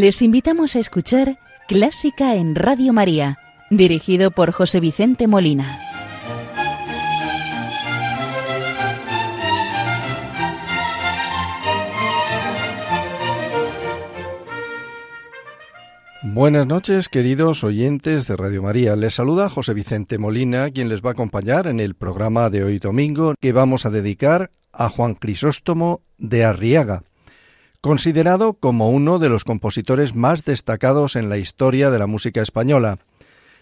Les invitamos a escuchar Clásica en Radio María, dirigido por José Vicente Molina. Buenas noches, queridos oyentes de Radio María. Les saluda José Vicente Molina, quien les va a acompañar en el programa de hoy domingo que vamos a dedicar a Juan Crisóstomo de Arriaga, considerado como uno de los compositores más destacados en la historia de la música española,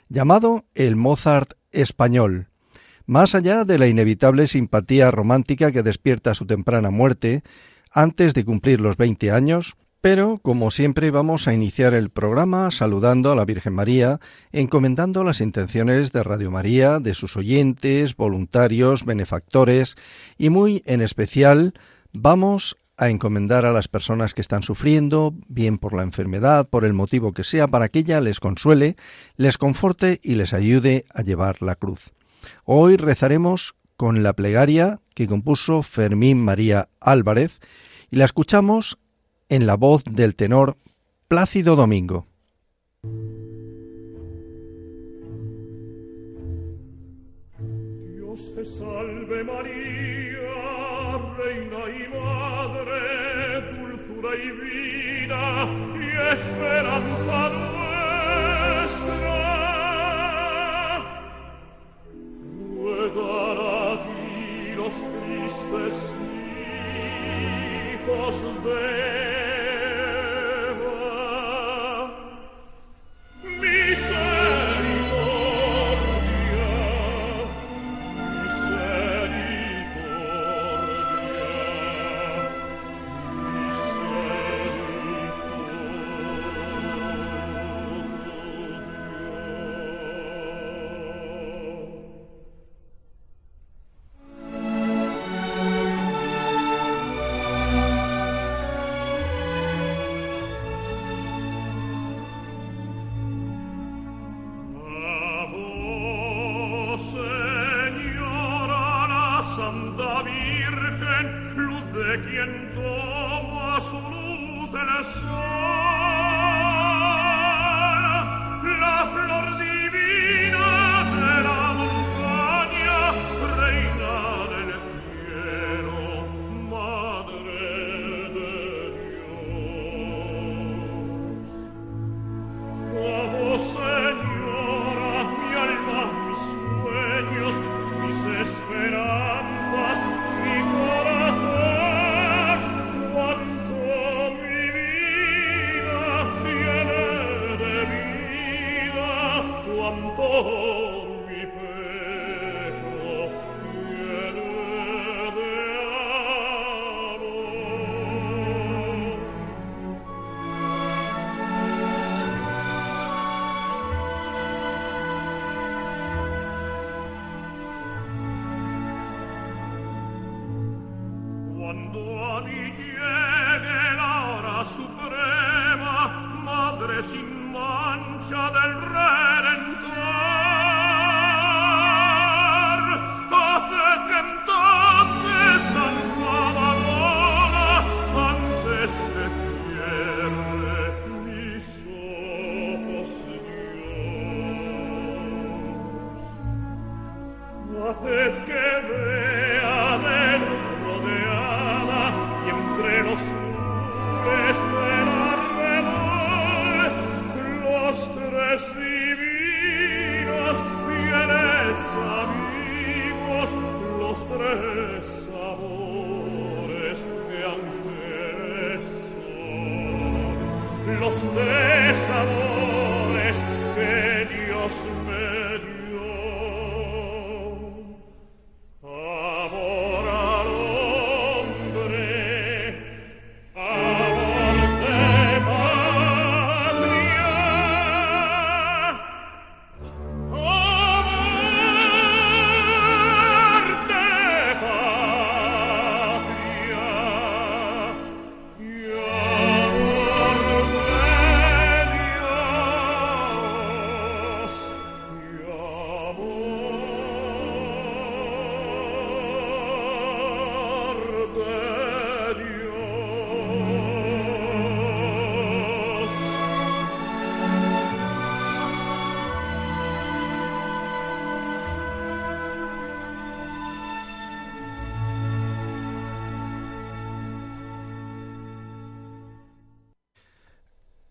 llamado el Mozart español. Más allá de la inevitable simpatía romántica que despierta su temprana muerte, antes de cumplir los 20 años, pero, como siempre, vamos a iniciar el programa saludando a la Virgen María, encomendando las intenciones de Radio María, de sus oyentes, voluntarios, benefactores y muy en especial vamos a encomendar a las personas que están sufriendo, bien por la enfermedad, por el motivo que sea, para que ella les consuele, les conforte y les ayude a llevar la cruz. Hoy rezaremos con la plegaria que compuso Fermín María Álvarez y la escuchamos en la voz del tenor Plácido Domingo. Dios te salve María, reina y madre, dulzura y vida y esperanza nuestra. cuanto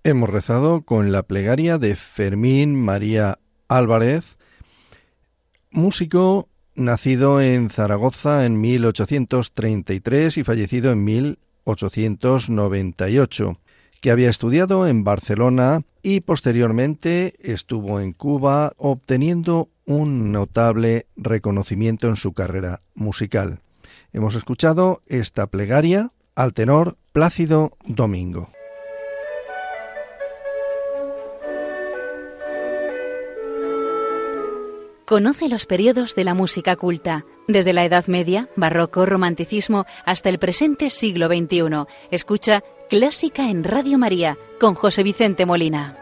Hemos rezado con la plegaria de Fermín María Álvarez, músico nacido en Zaragoza en 1833 y fallecido en 1898, que había estudiado en Barcelona y posteriormente estuvo en Cuba obteniendo un notable reconocimiento en su carrera musical. Hemos escuchado esta plegaria al tenor Plácido Domingo. Conoce los periodos de la música culta, desde la Edad Media, Barroco, Romanticismo, hasta el presente siglo XXI. Escucha Clásica en Radio María con José Vicente Molina.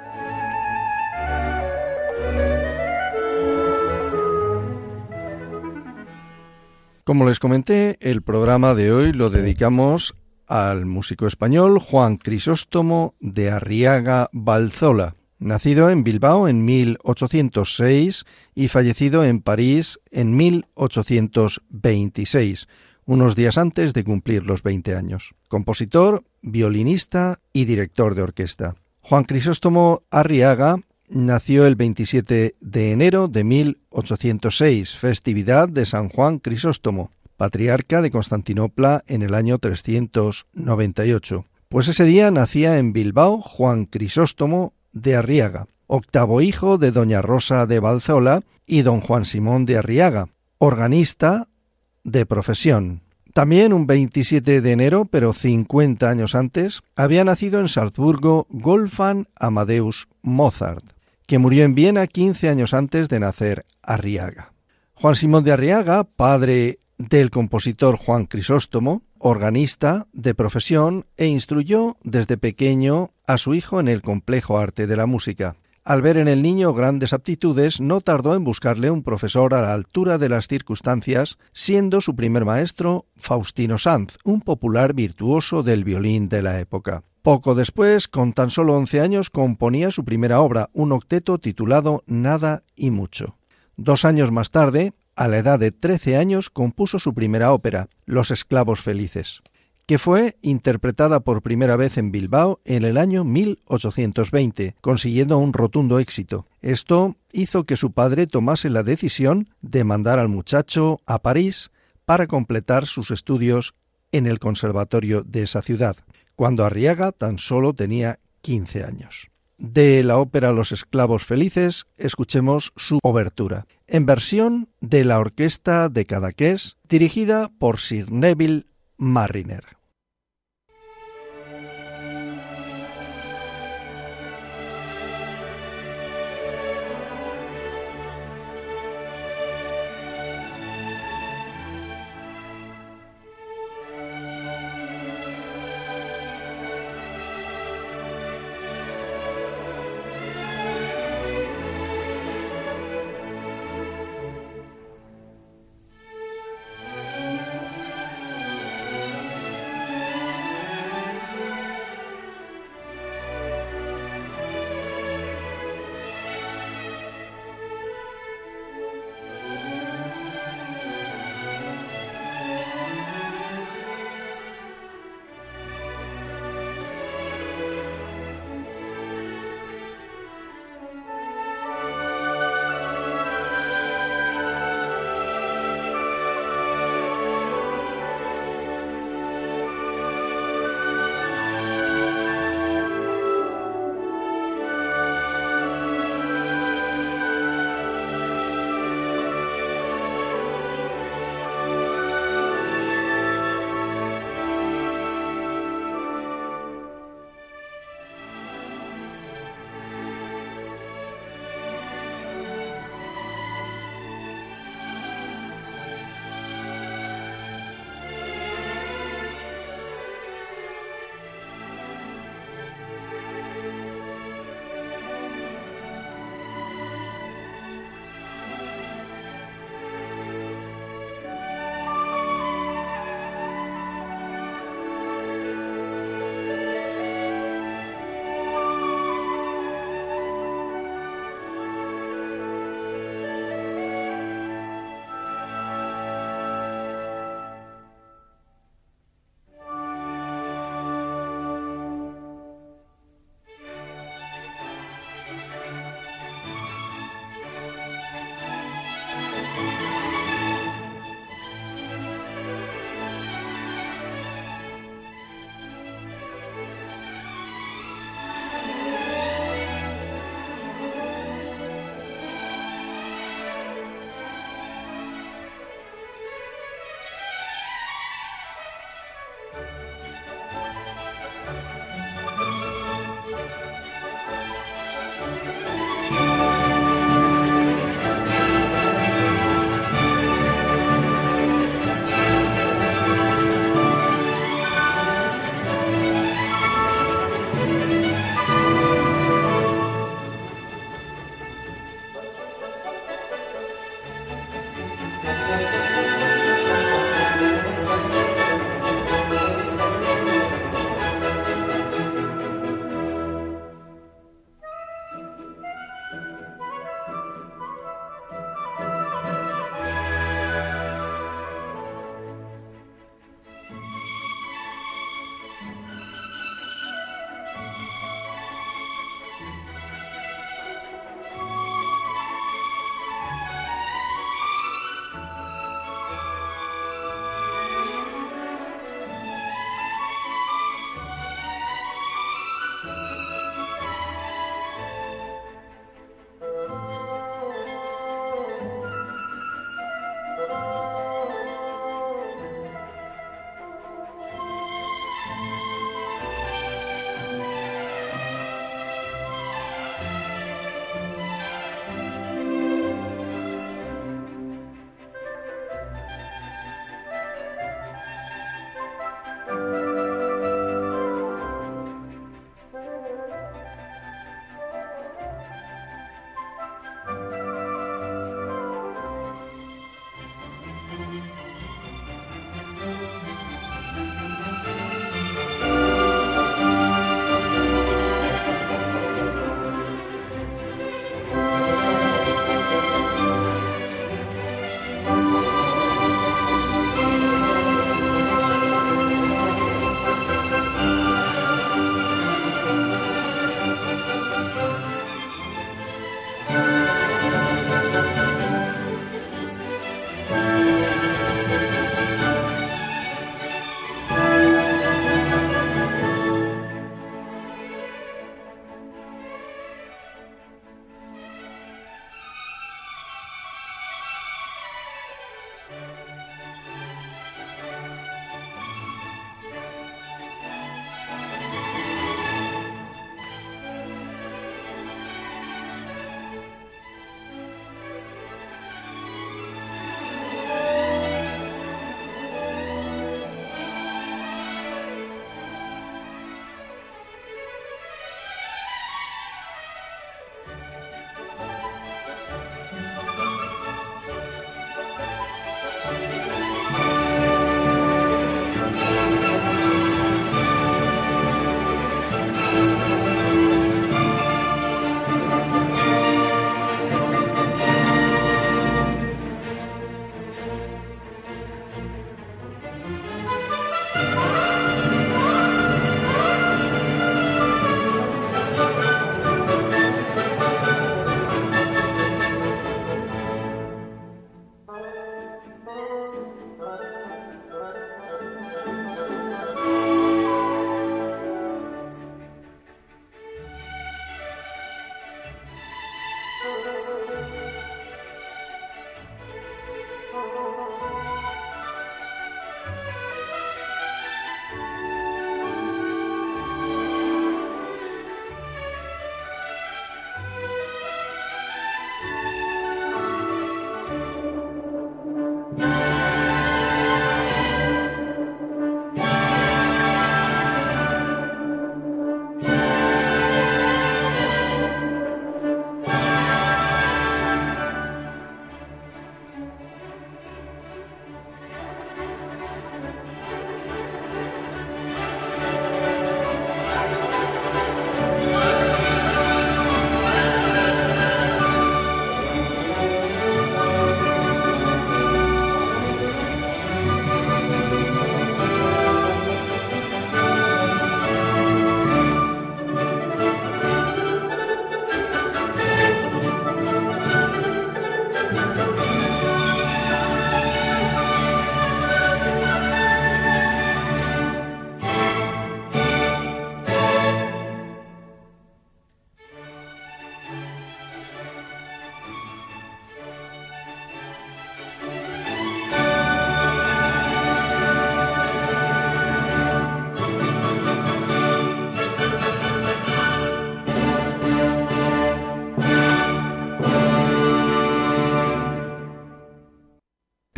Como les comenté, el programa de hoy lo dedicamos al músico español Juan Crisóstomo de Arriaga Balzola nacido en Bilbao en 1806 y fallecido en París en 1826, unos días antes de cumplir los 20 años. Compositor, violinista y director de orquesta. Juan Crisóstomo Arriaga nació el 27 de enero de 1806, festividad de San Juan Crisóstomo, patriarca de Constantinopla en el año 398. Pues ese día nacía en Bilbao Juan Crisóstomo de Arriaga, octavo hijo de doña Rosa de Balzola y don Juan Simón de Arriaga, organista de profesión. También un 27 de enero, pero 50 años antes, había nacido en Salzburgo Wolfgang Amadeus Mozart, que murió en Viena 15 años antes de nacer Arriaga. Juan Simón de Arriaga, padre del compositor Juan Crisóstomo, organista de profesión e instruyó desde pequeño a su hijo en el complejo arte de la música. Al ver en el niño grandes aptitudes, no tardó en buscarle un profesor a la altura de las circunstancias, siendo su primer maestro Faustino Sanz, un popular virtuoso del violín de la época. Poco después, con tan solo once años, componía su primera obra, un octeto titulado Nada y Mucho. Dos años más tarde, a la edad de 13 años compuso su primera ópera, Los esclavos felices, que fue interpretada por primera vez en Bilbao en el año 1820, consiguiendo un rotundo éxito. Esto hizo que su padre tomase la decisión de mandar al muchacho a París para completar sus estudios en el conservatorio de esa ciudad, cuando Arriaga tan solo tenía 15 años. De la ópera Los esclavos felices escuchemos su obertura, en versión de la orquesta de Cadaqués, dirigida por Sir Neville Marriner.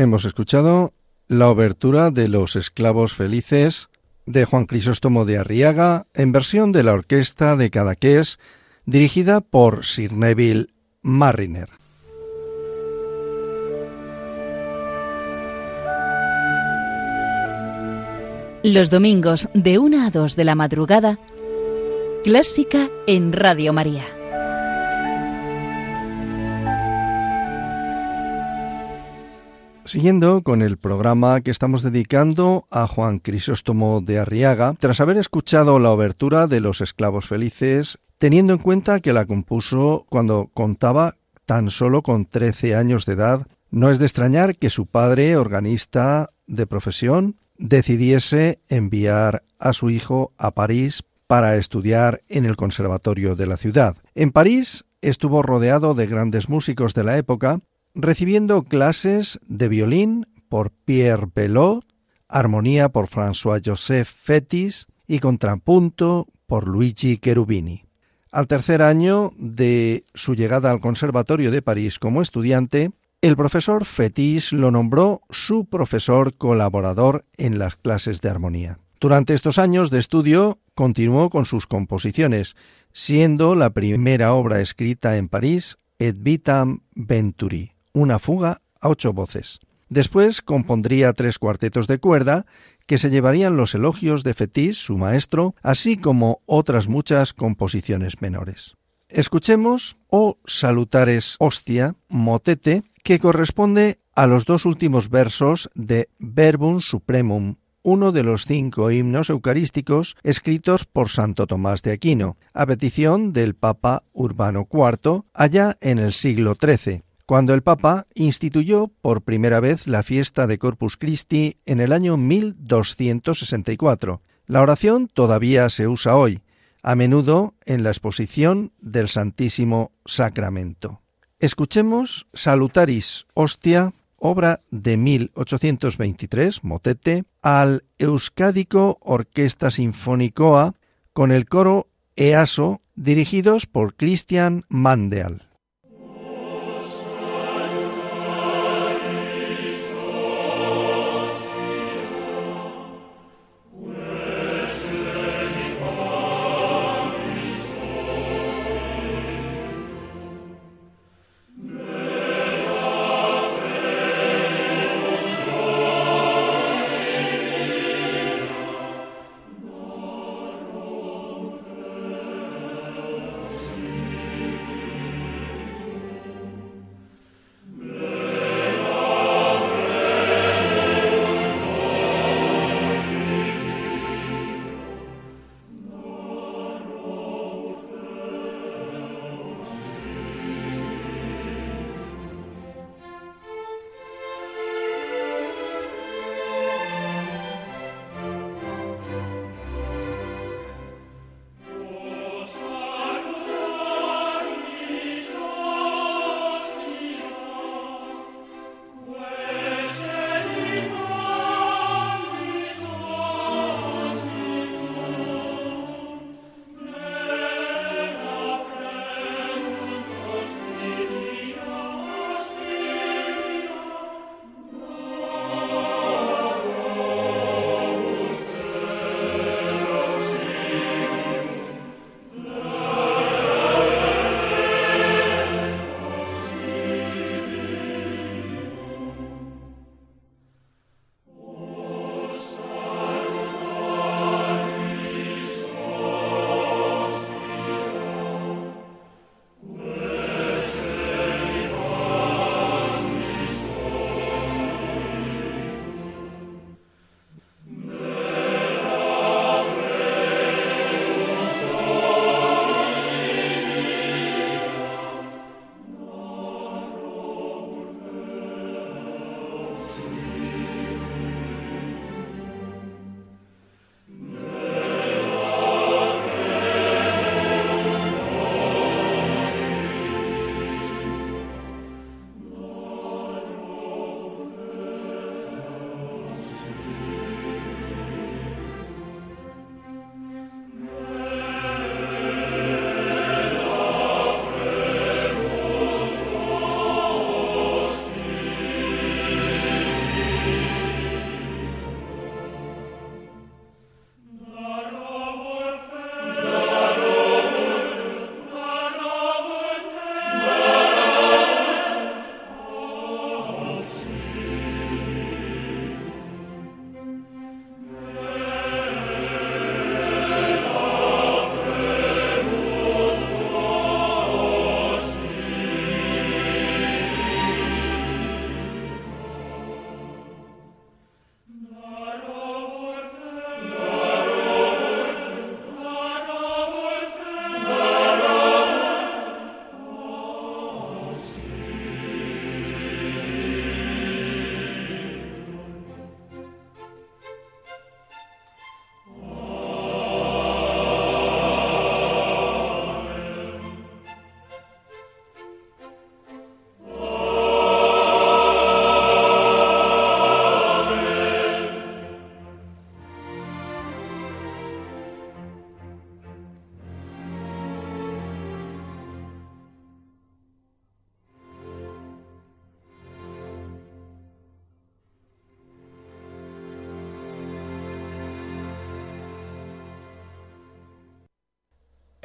Hemos escuchado la obertura de Los Esclavos Felices de Juan Crisóstomo de Arriaga en versión de la orquesta de Cadaqués dirigida por Sir Neville Marriner. Los domingos de 1 a 2 de la madrugada, Clásica en Radio María. Siguiendo con el programa que estamos dedicando a Juan Crisóstomo de Arriaga, tras haber escuchado la obertura de Los Esclavos Felices, teniendo en cuenta que la compuso cuando contaba tan solo con 13 años de edad, no es de extrañar que su padre, organista de profesión, decidiese enviar a su hijo a París para estudiar en el Conservatorio de la ciudad. En París estuvo rodeado de grandes músicos de la época, recibiendo clases de violín por Pierre Belot, armonía por François-Joseph Fetis y contrapunto por Luigi Cherubini. Al tercer año de su llegada al Conservatorio de París como estudiante, el profesor Fetis lo nombró su profesor colaborador en las clases de armonía. Durante estos años de estudio continuó con sus composiciones, siendo la primera obra escrita en París Et Vitam Venturi, una fuga a ocho voces. Después compondría tres cuartetos de cuerda que se llevarían los elogios de Fetis, su maestro, así como otras muchas composiciones menores. Escuchemos O Salutares Hostia, motete, que corresponde a los dos últimos versos de Verbum Supremum, uno de los cinco himnos eucarísticos escritos por Santo Tomás de Aquino, a petición del Papa Urbano IV, allá en el siglo XIII, cuando el Papa instituyó por primera vez la fiesta de Corpus Christi en el año 1264. La oración todavía se usa hoy, a menudo en la exposición del Santísimo Sacramento. Escuchemos Salutaris Hostia, obra de 1823, motete, al Euskadico Orquesta Sinfónicoa con el coro EASO dirigidos por Christian Mandeal.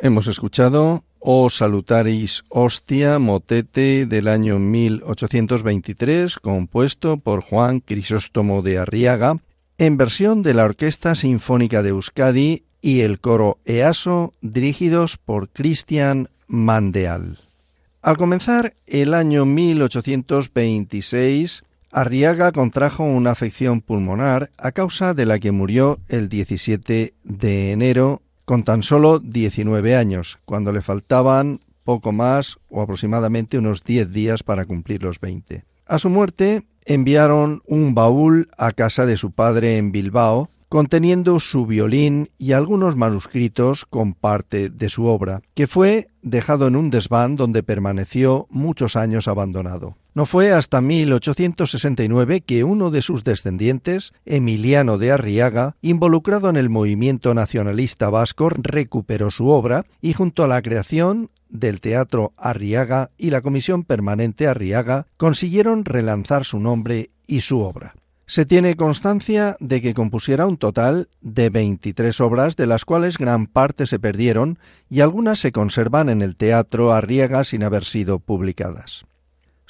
Hemos escuchado O Salutaris Hostia, motete del año 1823, compuesto por Juan Crisóstomo de Arriaga, en versión de la Orquesta Sinfónica de Euskadi y el coro EASO, dirigidos por Cristian Mandeal. Al comenzar el año 1826, Arriaga contrajo una afección pulmonar a causa de la que murió el 17 de enero con tan solo 19 años, cuando le faltaban poco más o aproximadamente unos 10 días para cumplir los 20. A su muerte enviaron un baúl a casa de su padre en Bilbao, conteniendo su violín y algunos manuscritos con parte de su obra, que fue dejado en un desván donde permaneció muchos años abandonado. No fue hasta 1869 que uno de sus descendientes, Emiliano de Arriaga, involucrado en el movimiento nacionalista vasco, recuperó su obra y junto a la creación del Teatro Arriaga y la Comisión Permanente Arriaga consiguieron relanzar su nombre y su obra. Se tiene constancia de que compusiera un total de 23 obras, de las cuales gran parte se perdieron y algunas se conservan en el Teatro Arriaga sin haber sido publicadas.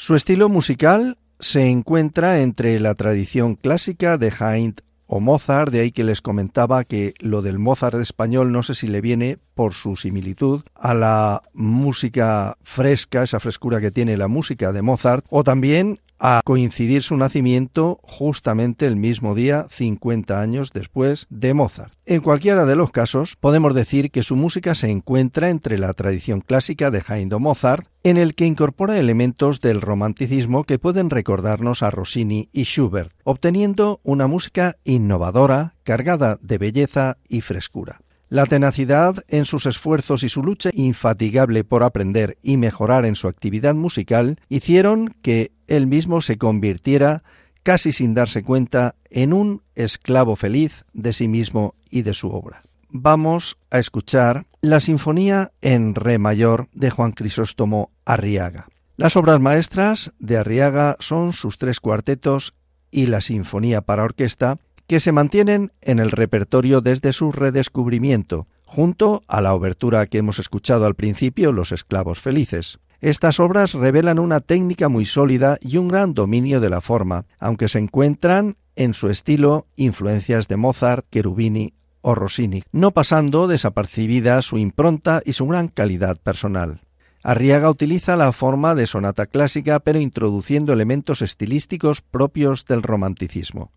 Su estilo musical se encuentra entre la tradición clásica de Haydn o Mozart, de ahí que les comentaba que lo del Mozart español no sé si le viene por su similitud a la música fresca, esa frescura que tiene la música de Mozart, o también a coincidir su nacimiento justamente el mismo día, 50 años después de Mozart. En cualquiera de los casos, podemos decir que su música se encuentra entre la tradición clásica de Haydn Mozart, en el que incorpora elementos del romanticismo que pueden recordarnos a Rossini y Schubert, obteniendo una música innovadora, cargada de belleza y frescura. La tenacidad en sus esfuerzos y su lucha infatigable por aprender y mejorar en su actividad musical hicieron que él mismo se convirtiera, casi sin darse cuenta, en un esclavo feliz de sí mismo y de su obra. Vamos a escuchar la Sinfonía en Re mayor de Juan Crisóstomo Arriaga. Las obras maestras de Arriaga son sus tres cuartetos y la Sinfonía para orquesta, que se mantienen en el repertorio desde su redescubrimiento, junto a la obertura que hemos escuchado al principio, Los esclavos felices. Estas obras revelan una técnica muy sólida y un gran dominio de la forma, aunque se encuentran en su estilo influencias de Mozart, Cherubini o Rossini, no pasando desapercibida su impronta y su gran calidad personal. Arriaga utiliza la forma de sonata clásica pero introduciendo elementos estilísticos propios del romanticismo.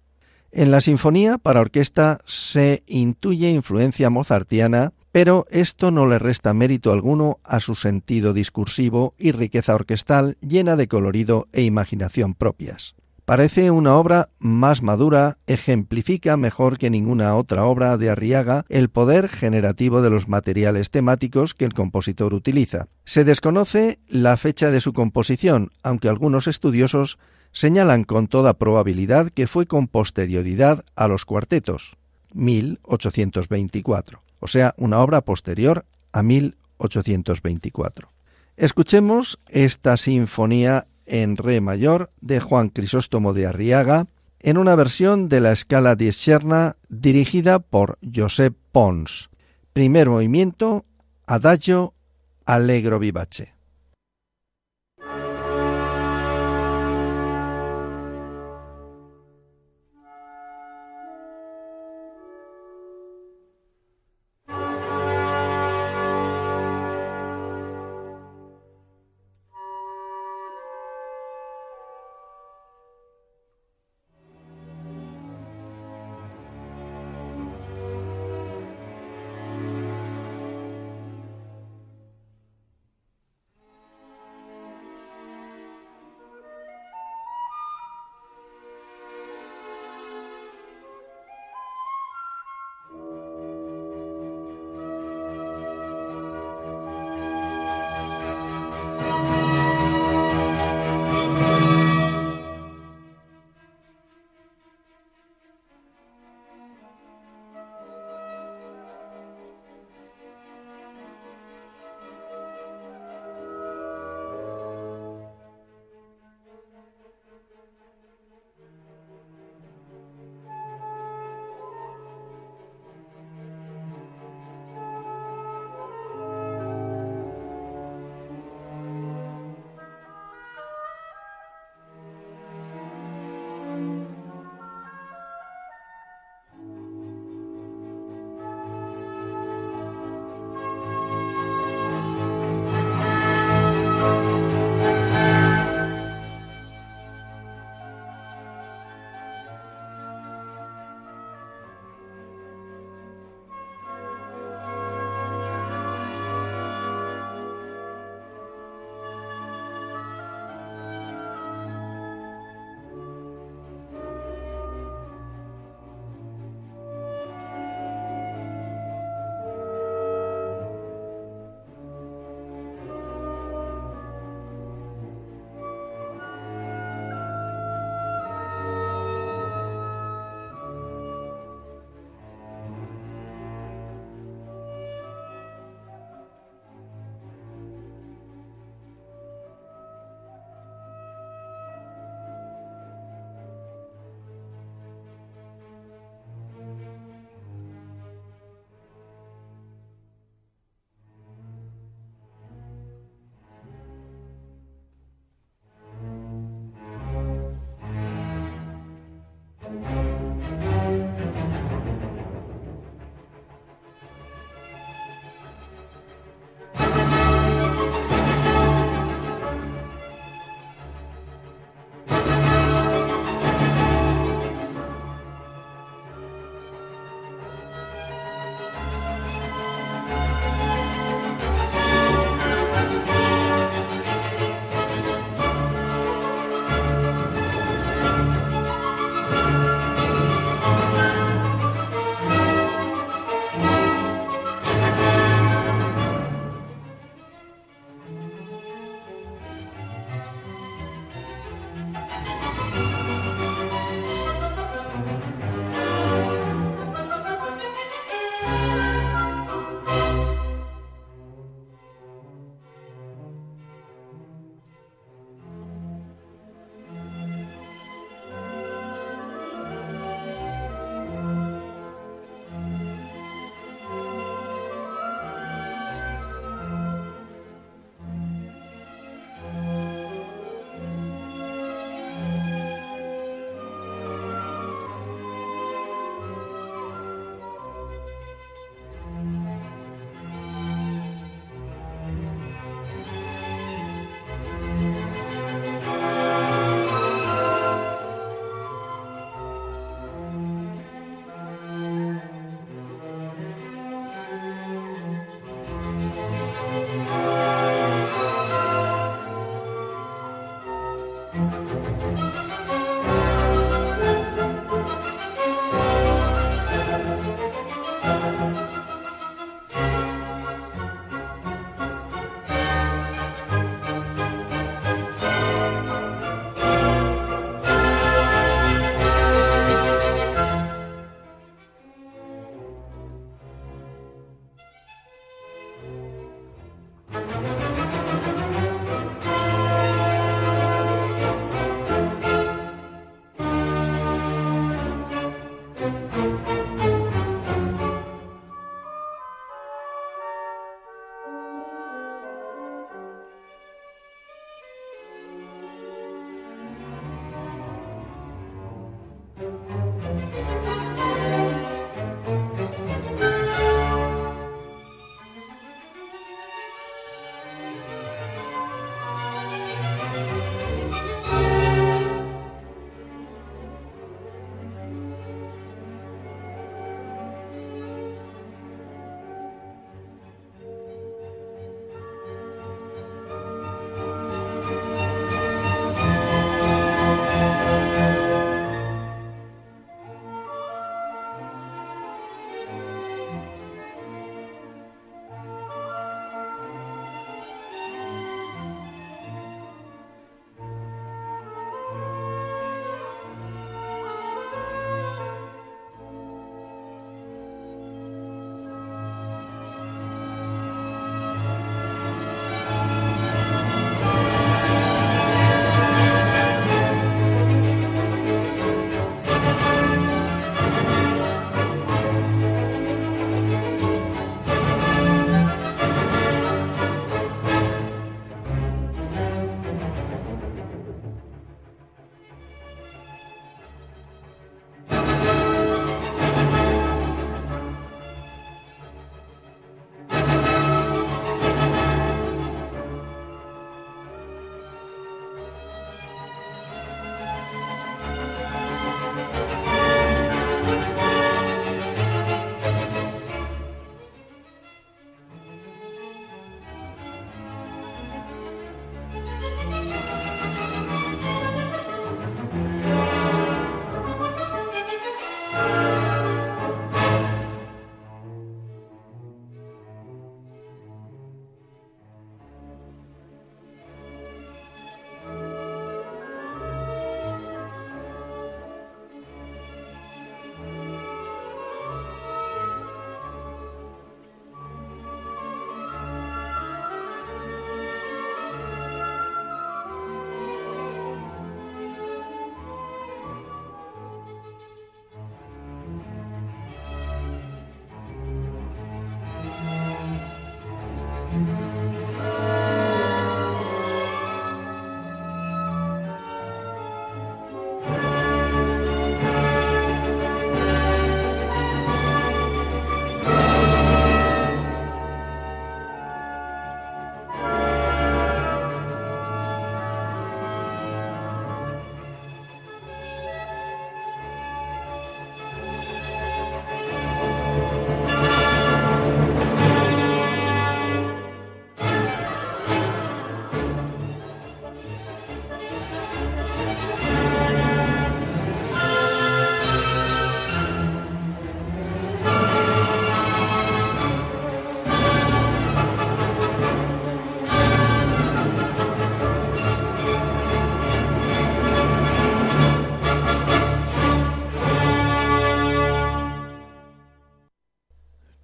En la sinfonía para orquesta se intuye influencia mozartiana, pero esto no le resta mérito alguno a su sentido discursivo y riqueza orquestal llena de colorido e imaginación propias. Parece una obra más madura, ejemplifica mejor que ninguna otra obra de Arriaga el poder generativo de los materiales temáticos que el compositor utiliza. Se desconoce la fecha de su composición, aunque algunos estudiosos señalan con toda probabilidad que fue con posterioridad a los cuartetos, 1824, o sea, una obra posterior a 1824. Escuchemos esta sinfonía en re mayor de Juan Crisóstomo de Arriaga en una versión de la escala Scherna dirigida por Josep Pons. Primer movimiento, Adagio Allegro Vivace.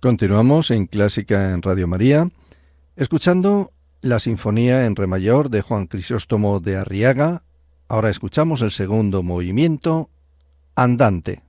Continuamos en Clásica en Radio María, escuchando la Sinfonía en Re mayor de Juan Crisóstomo de Arriaga. Ahora escuchamos el segundo movimiento, Andante.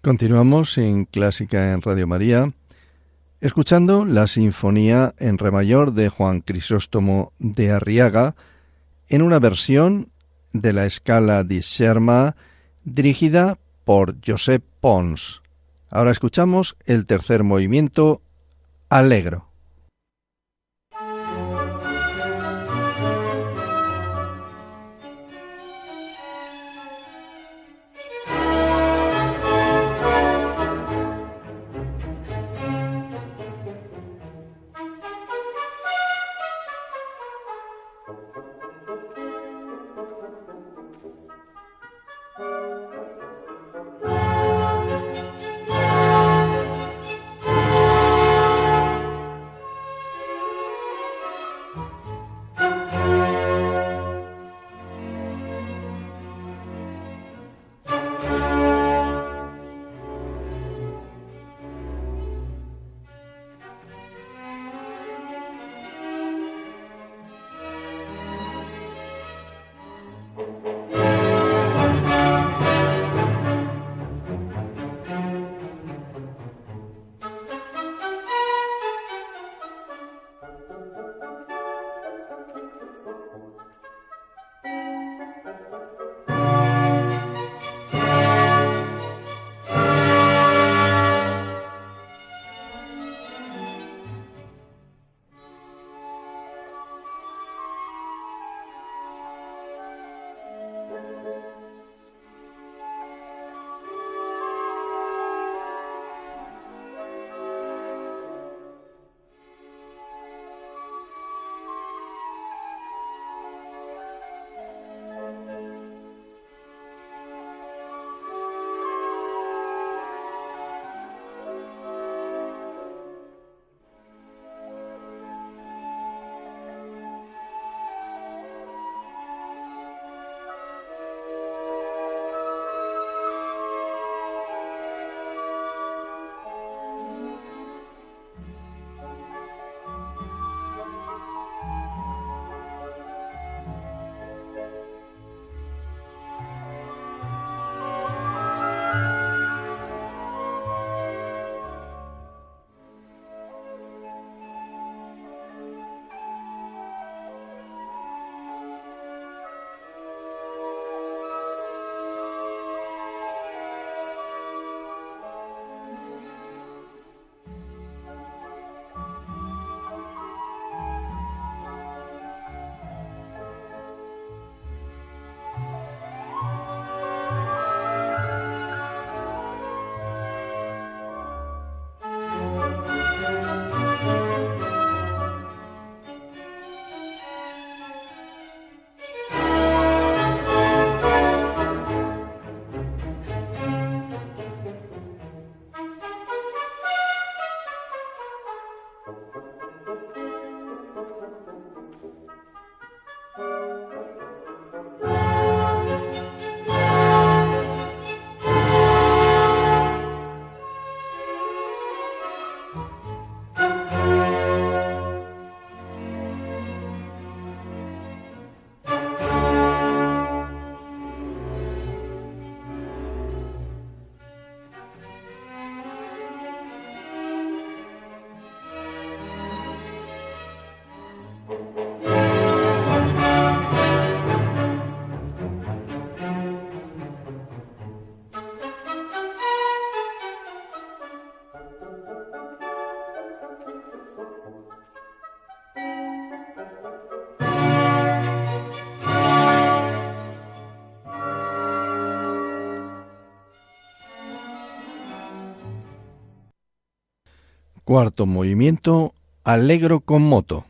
Continuamos en Clásica en Radio María, escuchando la Sinfonía en Re mayor de Juan Crisóstomo de Arriaga en una versión de la escala di Scherma dirigida por Josep Pons. Ahora escuchamos el tercer movimiento, Alegro. Cuarto movimiento, Alegro con moto.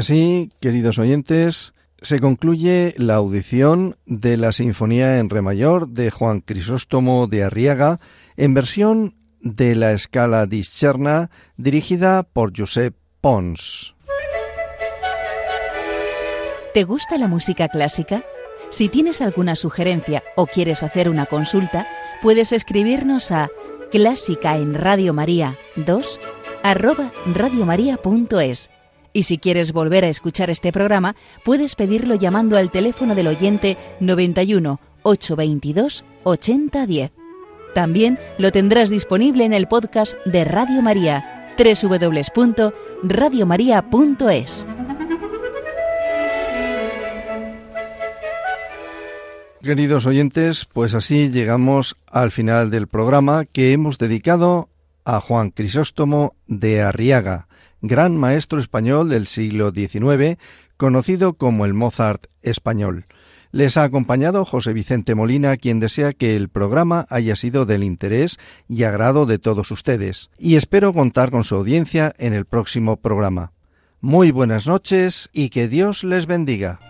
Así, queridos oyentes, se concluye la audición de la Sinfonía en Re mayor de Juan Crisóstomo de Arriaga en versión de la escala discerna dirigida por Josep Pons. ¿Te gusta la música clásica? Si tienes alguna sugerencia o quieres hacer una consulta, puedes escribirnos a clásica en Radio María 2 arroba radiomaria.es y si quieres volver a escuchar este programa, puedes pedirlo llamando al teléfono del oyente 91 822 8010. También lo tendrás disponible en el podcast de Radio María, www.radiomaria.es. Queridos oyentes, pues así llegamos al final del programa que hemos dedicado a Juan Crisóstomo de Arriaga gran maestro español del siglo XIX, conocido como el Mozart español. Les ha acompañado José Vicente Molina, quien desea que el programa haya sido del interés y agrado de todos ustedes, y espero contar con su audiencia en el próximo programa. Muy buenas noches y que Dios les bendiga.